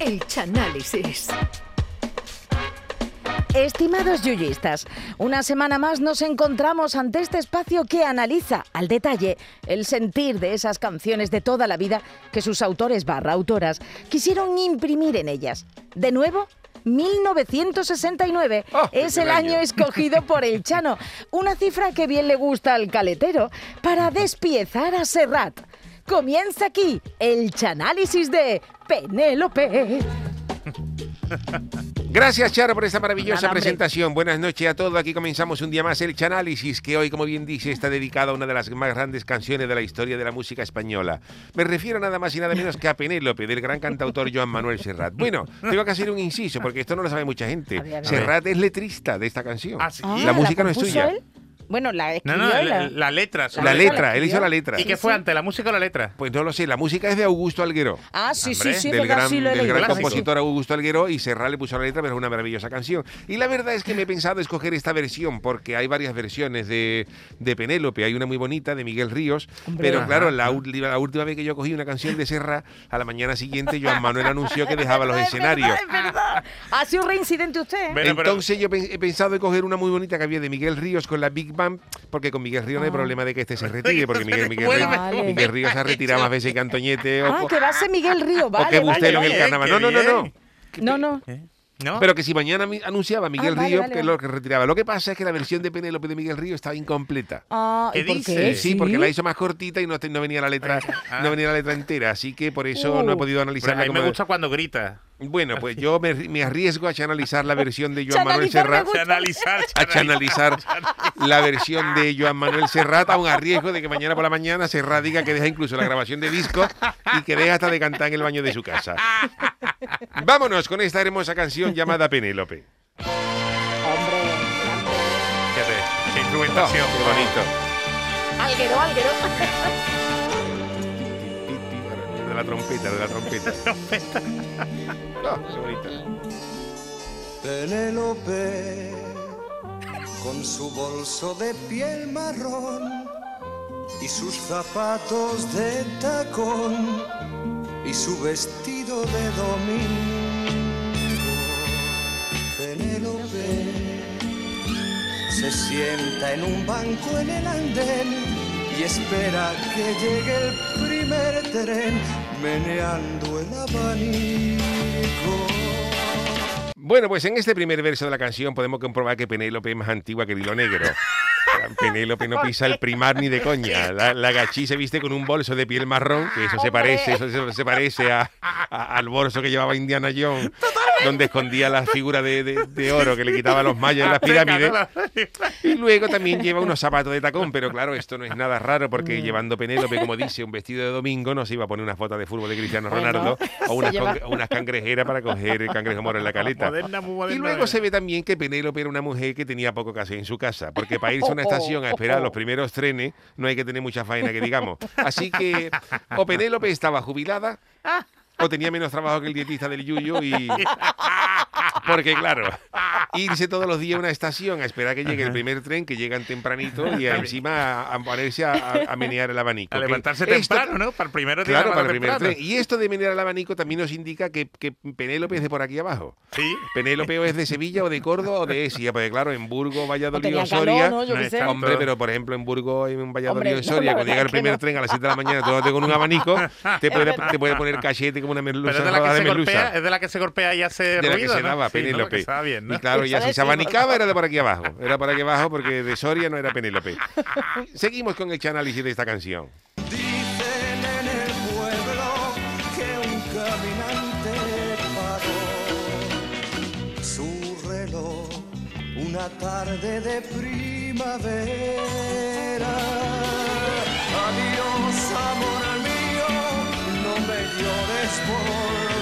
El Chanálisis. Estimados yuyistas, una semana más nos encontramos ante este espacio que analiza al detalle el sentir de esas canciones de toda la vida que sus autores barra autoras quisieron imprimir en ellas. De nuevo, 1969 Oh, es el año. año escogido por el Chano, una cifra que bien le gusta al caletero para despiezar a Serrat. Comienza aquí el chanálisis de Penélope. Gracias, Charo, por esta maravillosa Nada, presentación. Buenas noches a todos. Aquí comenzamos un día más el Chanálisis, que hoy, como bien dice, está dedicado a una de las más grandes canciones de la historia de la música española. Me refiero nada más y nada menos que a Penélope, del gran cantautor Joan Manuel Serrat. Bueno, tengo que hacer un inciso, porque esto no lo sabe mucha gente. A ver, a ver. Serrat es letrista de esta canción. Ah, sí. La música no es suya. él? Bueno, la No, escribió no, y la, la- la letra. La solo. letra, él hizo la letra. ¿Y qué fue antes, la música o la letra? Pues no lo sé, la música es de Augusto Alguero. Ah, sí, sí, Hombre, sí, del verdad, gran, sí lo del gran compositor Augusto Alguero y Serrat le puso la letra, pero es una maravillosa canción. Y la verdad es que me he pensado escoger esta versión porque hay varias versiones de, de Penélope. Hay una muy bonita de Miguel Ríos, Hombre. pero Ajá, claro, la, última- la última vez que yo cogí una canción de Serrat, a la mañana siguiente Joan Manuel anunció que dejaba los Es verdad, escenarios. Es verdad. Ha sido un reincidente usted. ¿eh? Entonces yo he pensado en coger una muy bonita que había de Miguel Ríos con la Big Porque con Miguel Ríos no hay Ah. problema de que este se retire, porque Miguel, Miguel, Vale. Ríos se ha retirado más veces que Antoñete o, Ah, que va a ser Miguel Río, vale, o que vale, Bustelo en el carnaval. Qué No, no, no. No, no. ¿No? Pero que si mañana anunciaba Miguel Ah, vale, Río, vale, que es vale. lo que retiraba. Lo que pasa es que la versión de Penélope de Miguel Río estaba incompleta. Ah, ¿y ¿Qué por dice? qué? Sí, porque la hizo más cortita y no, venía la letra, Ah. no venía la letra entera, así que por eso Uh. no he podido Pero analizarla. a mí me gusta cuando grita. Bueno, pues yo me, me arriesgo a analizar la versión de Joan Manuel Serrat, a analizar la versión de Joan Manuel Serrat, a riesgo de que mañana por la mañana Serrat diga que deja incluso la grabación de disco y que deja hasta de cantar en el baño de su casa. Vámonos con esta hermosa canción llamada Penélope. Qué Oh, instrumentación. qué bonito. alguero, alguero. De la trompeta, de la trompeta. Oh, qué bonita. Penélope, con su bolso de piel marrón y sus zapatos de tacón y su vestido de domingo. Penélope se sienta en un banco en el andén y espera que llegue el primer tren meneando el abanico. Bueno, pues en este primer verso de la canción podemos comprobar que Penélope es más antigua que el hilo negro. Penélope no pisa el primar ni de coña. La, la gachí se viste con un bolso de piel marrón, que eso se parece, eso se, se parece a- a- al bolso que llevaba Indiana Jones, donde escondía la figura de, de- de oro que le quitaba a los mayas en las pirámides. Y luego también lleva unos zapatos de tacón, pero claro, esto no es nada raro porque llevando Penélope, como dice, un vestido de domingo, no se iba a poner una foto de fútbol de Cristiano Ronaldo o unas, lleva- con- unas cangrejeras para coger el cangrejo moro en la caleta. Moderna, muy moderna. Y luego se ve también que Penélope era una mujer que tenía poco que hacer en su casa, porque para irse a una estación a esperar los primeros trenes no hay que tener mucha faena que digamos. Así que o Penélope estaba jubilada o tenía menos trabajo que el dietista del Yuyo y... Porque claro, irse todos los días a una estación a esperar que llegue el primer tren, que llegan tempranito y encima a, a ponerse a, a- a menear el abanico. A levantarse esto- temprano, ¿no? Para el primero Claro, para el primer temprano. tren. Y esto de menear el abanico también nos indica que, que Penélope es de por aquí abajo. Sí. Penélope o es de Sevilla o de Córdoba o de Esia, porque claro, en Burgos, Valladolid o Soria. calor, ¿no? Yo no qué sé. Hombre, pero por ejemplo en Burgos, en Valladolid o Soria, cuando llega el primer no. tren a las 7 de la mañana, tú con un abanico, te puede, te puede poner cachete como una merluza, Pero es de la que de se golpea, merluza. es de la que se golpea y hace De la que ruido, se daba ¿no? Penélope. Estaba bien, ¿no? Y claro, ya si se abanicaba era de por aquí abajo. Era por aquí abajo porque de Soria no era Penélope. Seguimos con el análisis de esta canción. Dicen en el pueblo que un caminante paró su reloj una tarde de primavera. Adiós, amor mío, no me llores, volveré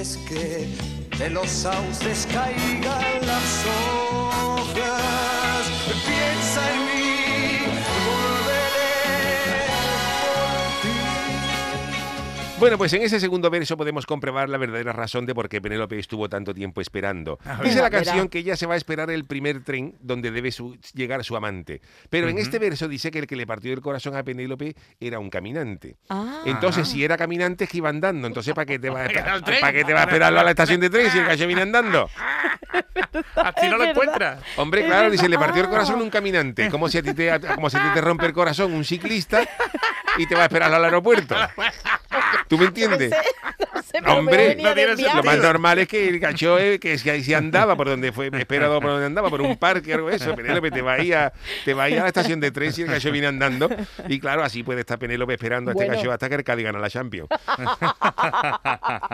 antes que de los sauces caigan las hojas. Piensa en Bueno, pues en ese segundo verso podemos comprobar la verdadera razón de por qué Penélope estuvo tanto tiempo esperando. Dice la Verá, verá. canción que ella se va a esperar el primer tren donde debe su- llegar su amante. Pero en este verso dice que el que le partió el corazón a Penélope era un caminante. Ah. Entonces, si era caminante, es que iba andando. Entonces, ¿para qué te va a. ¿para qué te va a esperarlo a la estación de tren si el gallo viene andando? Así no lo Es encuentras. Hombre, Es claro, dice, le partió el corazón un caminante. Como si a ti te, como si a ti te rompe el corazón un ciclista y te va a esperar al aeropuerto. ¿Tú me entiendes? Sé, pero Hombre, me no. Lo más normal es que el gacho eh, que si ahí se andaba por donde fue, me esperado por donde andaba, por un parque o algo de eso. Penélope te va a ir a, te va a, ir a la estación de tren si el gallo viene andando. Y claro, así puede estar Penélope esperando a este Bueno. gallo hasta que el Cádiz gana la Champions.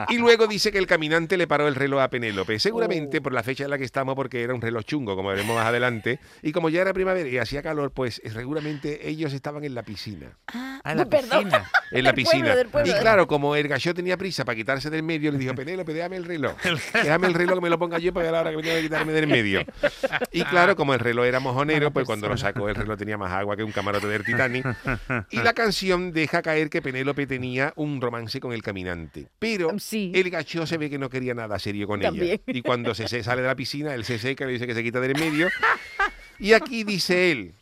y luego dice que el caminante le paró el reloj a Penélope. Seguramente Oh. por la fecha en la que estamos, porque era un reloj chungo, como veremos más adelante. Y como ya era primavera y hacía calor, pues seguramente ellos estaban en la piscina. Ah, Ah, en la perdón. piscina. En la Del piscina. pueblo, pueblo. Y claro, como el gallo tenía prisa para quitarse del medio, le dijo, Penélope, déjame el reloj. Déjame el reloj que me lo ponga yo para la hora que me tengo que quitarme del medio. Y claro, como el reloj era mojonero, pues cuando lo sacó el reloj tenía más agua que un camarote del Titanic. Y la canción deja caer que Penélope tenía un romance con el caminante. Pero Sí. el gacho se ve que no quería nada serio con También. ella. Y cuando se, se sale de la piscina, él se seca, le dice que se quita del medio. Y aquí dice él,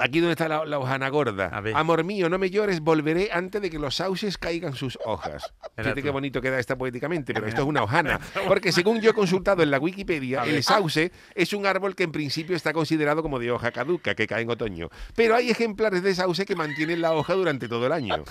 aquí donde está la, la hojana gorda, A ver. amor mío, no me llores, volveré antes de que los sauces caigan sus hojas. Fíjate qué bonito queda esta poéticamente, pero esto es una hojana. Porque según yo he consultado en la Wikipedia, el sauce es un árbol que en principio está considerado como de hoja caduca, que cae en otoño. Pero hay ejemplares de sauce que mantienen la hoja durante todo el año.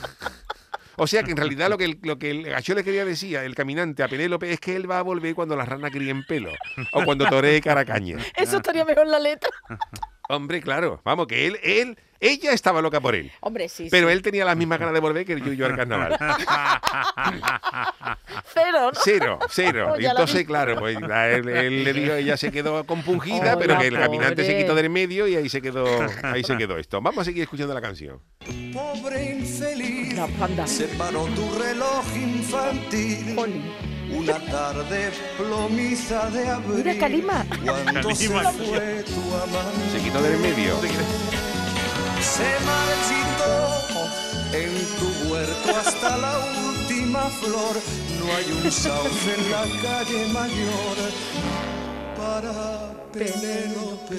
O sea que en realidad lo que el, lo que el gacho le quería decir, el caminante a Penélope, es que él va a volver cuando las ranas críen pelo. O cuando toree caracaña. Eso estaría mejor en la letra. Hombre, claro. Vamos, que él, él, ella estaba loca por él. Hombre, sí, Pero sí. él tenía las mismas ganas de volver que yo y yo al carnaval. Cero, ¿no? Cero, cero. Oh, Y la entonces, claro, pues él, él le dijo, ella se quedó compungida, Oh, pero que el caminante se quitó del medio y ahí se quedó, ahí se quedó esto. Vamos a seguir escuchando la canción. Pobre infeliz, La panda. se paró tu reloj infantil. Una tarde plomiza de abril. Mira, Calima. Cuando se Calima. fue tu amante. Se quitó del medio. Se marchitó en tu huerto hasta la última flor. No hay un sauce en la calle mayor para Penélope.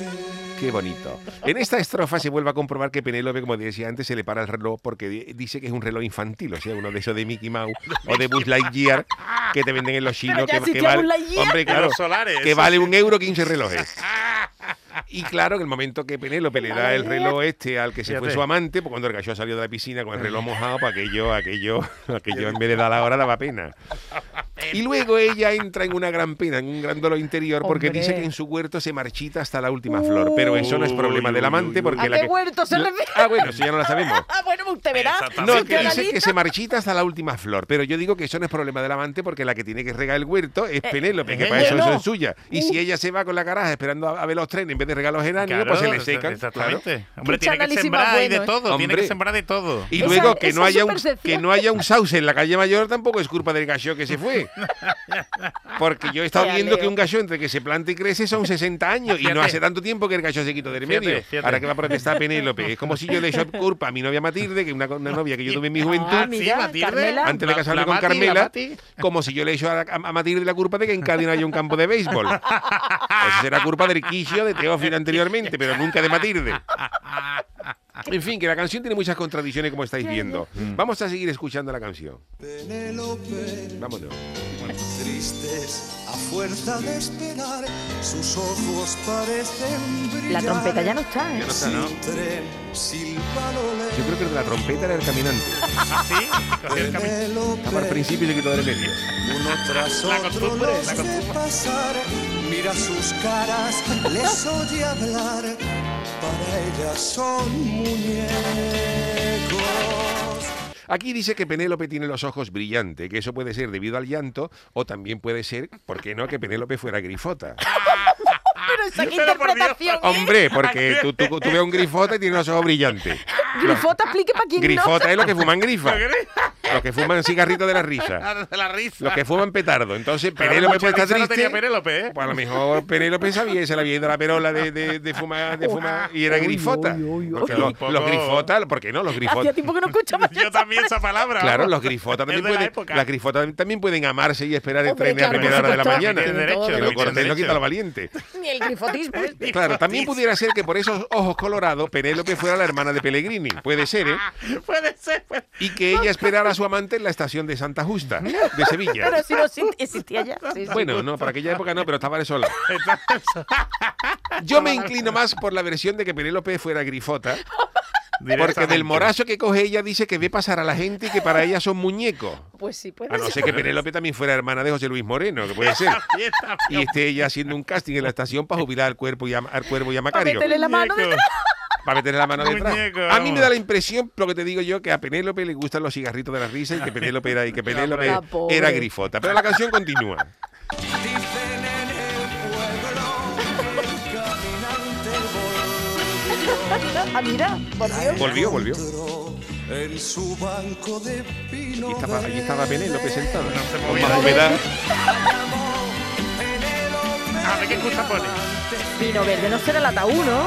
Qué bonito. En esta estrofa se vuelve a comprobar que Penélope, como decía antes, se le para el reloj porque di- dice que es un reloj infantil, o sea, uno de esos de Mickey Mouse o de Buzz Lightyear que te venden en los chinos. Que, que vale, hombre, claro, Los solares, que vale un euro 15 relojes. Y claro, en el momento que Penélope le da el reloj este al que se fue su amante, pues cuando el gallo salió de la piscina con el reloj mojado, pues aquello, aquello, aquello en vez de dar la hora daba pena. Y luego ella entra en una gran pena, en un gran dolor interior, porque Hombre. dice que en su huerto se marchita hasta la última flor. Pero eso no es problema del amante, porque ¿A la qué que- huerto se refiere? Ah, bueno, eso ya no la sabemos. Ah, bueno, usted verá. No, que te dice que se marchita hasta la última flor. Pero yo digo que eso no es problema del amante porque la que tiene que regar el huerto es Penélope, que es para eso, eso es suya. Y si ella se va con la caraja esperando a, a ver los trenes en vez de regar los geranios, pues se le secan. claro. Exactamente. Hombre, tiene que más sembrar de ¿eh? todo. Tiene Hombre. que sembrar de todo. Y Esa- luego que no, haya un, que no haya un sauce en la calle mayor tampoco es culpa del gallo que se fue. Porque yo he estado Qué viendo aleo. que un gallo entre que se planta y crece son 60 años y no Fíjate. hace tanto tiempo que el gallo se quitó del Fíjate, medio. fíjate. Ahora que va a protestar Penélope. Es como si yo le echo culpa a mi novia Matilde, que es una, una novia que yo tuve en mi juventud. Ah, mira. Carmela. antes de La- casarme la con Mati, la Carmela, Mati. como si yo le echo a, a- a Matilde la culpa de que en Cádiz no haya un campo de béisbol. Eso será culpa del quicio de Teófilo anteriormente, pero nunca de Matilde. En fin, que la canción tiene muchas contradicciones, como estáis viendo. Vamos a seguir escuchando la canción. Penélope, Vámonos. tristes a fuerza de esperar, sus ojos parecen brillar. La trompeta ya no está, ¿eh? Ya no está, ¿no? Yo creo que el de la trompeta era el caminante. ¿Ah, sí? El camino. Estaba al principio y se quitó del medio. Uno tras La otro costumbre, la ve costumbre. pasar, mira sus caras, les oye hablar, para ellas son muñecos. Aquí dice que Penélope tiene los ojos brillantes, que eso puede ser debido al llanto o también puede ser, ¿por qué no?, que Penélope fuera grifota. Pero esa qué Pero interpretación. ¿eh? Hombre, porque tú, tú, tú ves un grifota y tiene los ojos brillantes. Grifota, explique para quién Grifota es lo que fuman grifa. Los que fuman cigarritos de la risa. de la risa. Los que fuman petardo. Entonces, Pero Penélope pues risa no triste. tenía Penélope, ¿eh? Pues a lo mejor Penélope sabía, se le había ido la perola de, de, de fumar, de fumar y era grifota. uy, uy, uy. Porque los, poco- los grifotas, ¿por qué no? Los Hacía grifotas. tiempo que no escuchaba Yo también esa palabra. Claro, los grifotas también de la pueden, época. las grifotas también pueden amarse y esperar el tren a primera hora de la mañana. Que lo cortés no quita lo valiente. Ni el grifotismo. Claro, también pudiera ser que por esos ojos colorados Penélope fuera la hermana de Pellegrini. Puede ser, ¿eh? Puede ser, puede Y que ella esperara a su amante en la estación de Santa Justa, de Sevilla. Pero si no exi- existía ya. Sí, sí. Bueno, no, para aquella época no, pero estaba de sola. Yo me inclino más por la versión de que Penélope fuera grifota, porque del morazo que coge ella dice que ve pasar a la gente y que para ella son muñecos. Pues sí, puede A no ser. ser que Penélope también fuera hermana de José Luis Moreno, que puede ser. Y esté ella haciendo un casting en la estación para jubilar al cuerpo y a, al cuervo y a Para Macario. meterle la mano. Para meterle la mano detrás. Muñeco, A mí me da la impresión, lo que te digo yo, que a Penélope le gustan los cigarritos de la risa y que Penélope era, y que Penélope era grifota. Pero la canción continúa. Ah, mira, volvió. Volvió, volvió. entró en su banco de pino Allí estaba, estaba Penélope sentada. No se Con más humedad. A ver qué excusa pone. Vino verde, no será el ataúd, ¿no?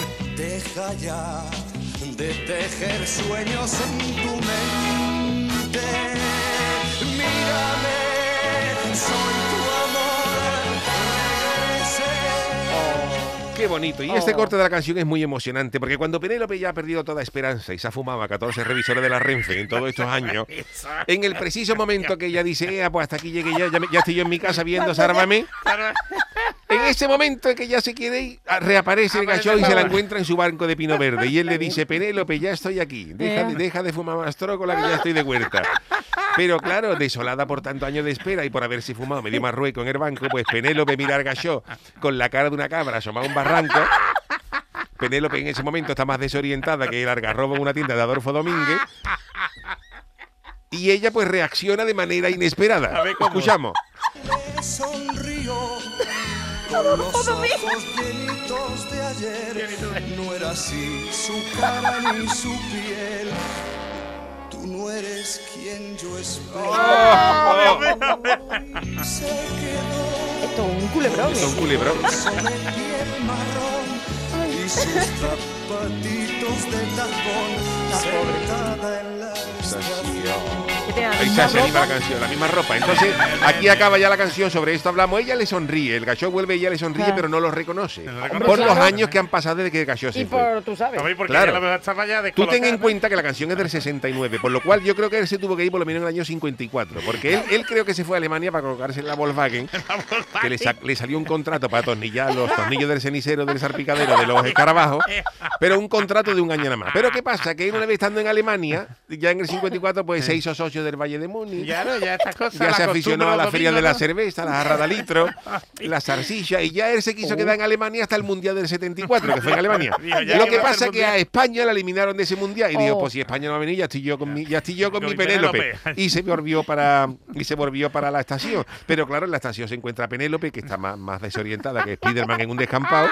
Deja ya de tejer sueños en tu mente. Mírame, soy tu amor. Qué bonito. Y este Oh. corte de la canción es muy emocionante, porque cuando Penélope ya ha perdido toda esperanza y se ha fumado a 14 revisores de la Renfe en todos estos años, en el preciso momento que ella dice, "Ea, pues hasta aquí llegué ya, ya estoy yo en mi casa viendo Sárvame, en ese momento en que ya se quiere ir, a- reaparece el gacho y se la encuentra en su barco de pino verde. Y él le dice, Penélope, ya estoy aquí. Deja, de, Ea. deja de fumar más trócola que ya estoy de huerta. Pero claro, desolada por tantos años de espera y por haberse fumado medio marrueco en el banco, pues Penélope mira al gacho con la cara de una cabra asomada a un barranco. Penélope en ese momento está más desorientada que el algarrobo en una tienda de Adolfo Domínguez. Y ella pues reacciona de manera inesperada. A ver cómo. Escuchamos. Le sonrió con los ojos llenitos de ayer. No era así su cara ni su piel. Tú no eres quien yo esperaba. Y se quedó Esto es un culebrón. Esto es un culebrón. marrón y sus zapatitos de tacón sentada en la estación. Ahí se anima la ropa. canción, la misma ropa. Entonces, aquí acaba ya la canción, sobre esto hablamos. Ella le sonríe, el gacho vuelve, ella le sonríe, Claro. pero no lo reconoce. No lo Por los años que han pasado desde que el gacho se Y fue. por, tú sabes. Claro. Tú ten en cuenta que la canción es del 69, por lo cual yo creo que él se tuvo que ir por lo menos en el año 54, porque él, él creo que se fue a Alemania para colocarse en la Volkswagen, que le, sa- le salió un contrato para atornillar los tornillos del cenicero, del salpicadero, de los escarabajos, pero un contrato de un año nada más. Pero ¿qué pasa? Que él una vez estando en Alemania, ya en el 54, pues se hizo socio del Valle de Múnich. Ya no, ya estas cosas. Ya la se aficionó a la feria de la cerveza, la jarra de litro, la zarcilla, y ya él se quiso quedar en Alemania hasta el Mundial del 74, que fue en Alemania. Lo que pasa es que a. España la eliminaron de ese Mundial, y dijo, Oh. pues si España no va a venir, ya estoy yo con mi, ya estoy yo con, Con mi mi Penélope. Penélope. Y se volvió para y se volvió para la estación. Pero claro, en la estación se encuentra Penélope, que está más, más desorientada que Spiderman en un descampado.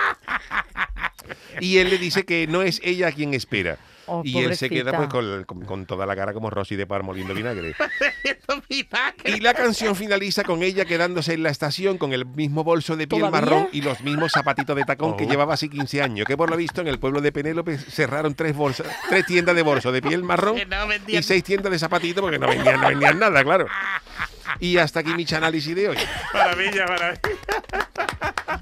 Y él le dice que no es ella quien espera. Oh, y él se queda pues con, con- con toda la cara como Rosy de Parmo lindo vinagre. Y la canción finaliza con ella quedándose en la estación con el mismo bolso de piel ¿Todavía? marrón y los mismos zapatitos de tacón que Oh. llevaba así 15 años. Que por lo visto en el pueblo de Penélope cerraron tres bolsas, tres tiendas de bolso de piel marrón no y seis tiendas de zapatitos porque no vendían, no vendían nada, claro. Y hasta aquí mi análisis de hoy. Maravilla, maravilla.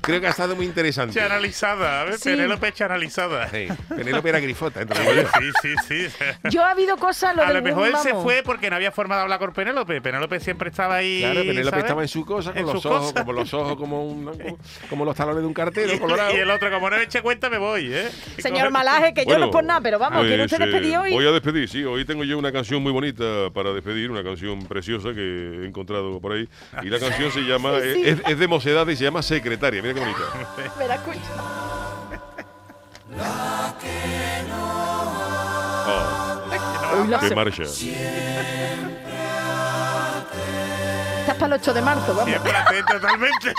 Creo que ha estado muy interesante. Chanalizada. A ver, Sí. Penélope chanalizada. Sí, Penélope era grifota, entonces. Sí, sí, sí. Yo ha habido cosas, lo A lo mejor él se fue porque no había forma de hablar con Penélope. Penélope siempre estaba ahí. Claro, Penélope ¿sabes? estaba en su cosa, con En los ojos, cosa. como los ojos, como, un- como, los talones de un cartero Y, colorado. y el otro, como no me eche cuenta, me voy, ¿eh? Señor Malaje, que yo no es por nada, pero vamos, ¿quiere usted eh, despedir hoy? Voy a despedir, sí. Hoy tengo yo una canción muy bonita para despedir, una canción preciosa que he encontrado por ahí. Y la canción se llama, Sí, sí. Es, es de mocedad y se llama Secretaria. Mira qué bonita. Me la escucho. Oh, la qué marcha. Estás para el 8 de marzo, vamos. Siempre atento, totalmente.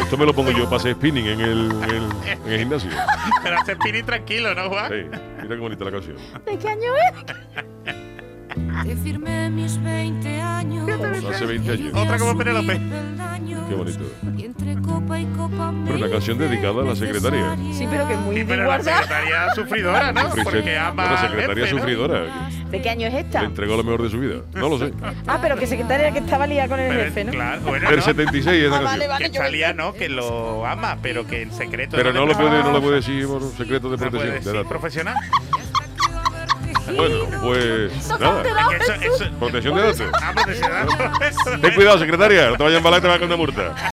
Esto me lo pongo yo para hacer spinning en el, en el, en el gimnasio. Pero hace spinning tranquilo, ¿no, Juan? Sí, mira qué bonita la canción. ¿De qué año es? Te firmé mis 20 años. Hace 20 años. Otra como Penélope. Qué bonito. Y entre copa y copa Pero una canción dedicada a la secretaria. Sí, pero que muy Sí, pero la secretaria sufridora, ¿no? Porque ama al secretaria sufridora. ¿De qué año es Le esta? entregó lo mejor de su vida. No lo sé. Ah, pero que secretaria que estaba liada con el Pero, jefe, ¿no? Claro, bueno, Del no, 76 esa Ah, canción. vale, vale, que salía, ¿no? Que lo ama, pero que en secreto. Pero no le lo puede, no le puede decir por secreto de no puede protección. decir de datos. profesional. Bueno, pues nada. Protección de datos. Ten cuidado, secretaria. No te vayas a embalar y te va a una multa.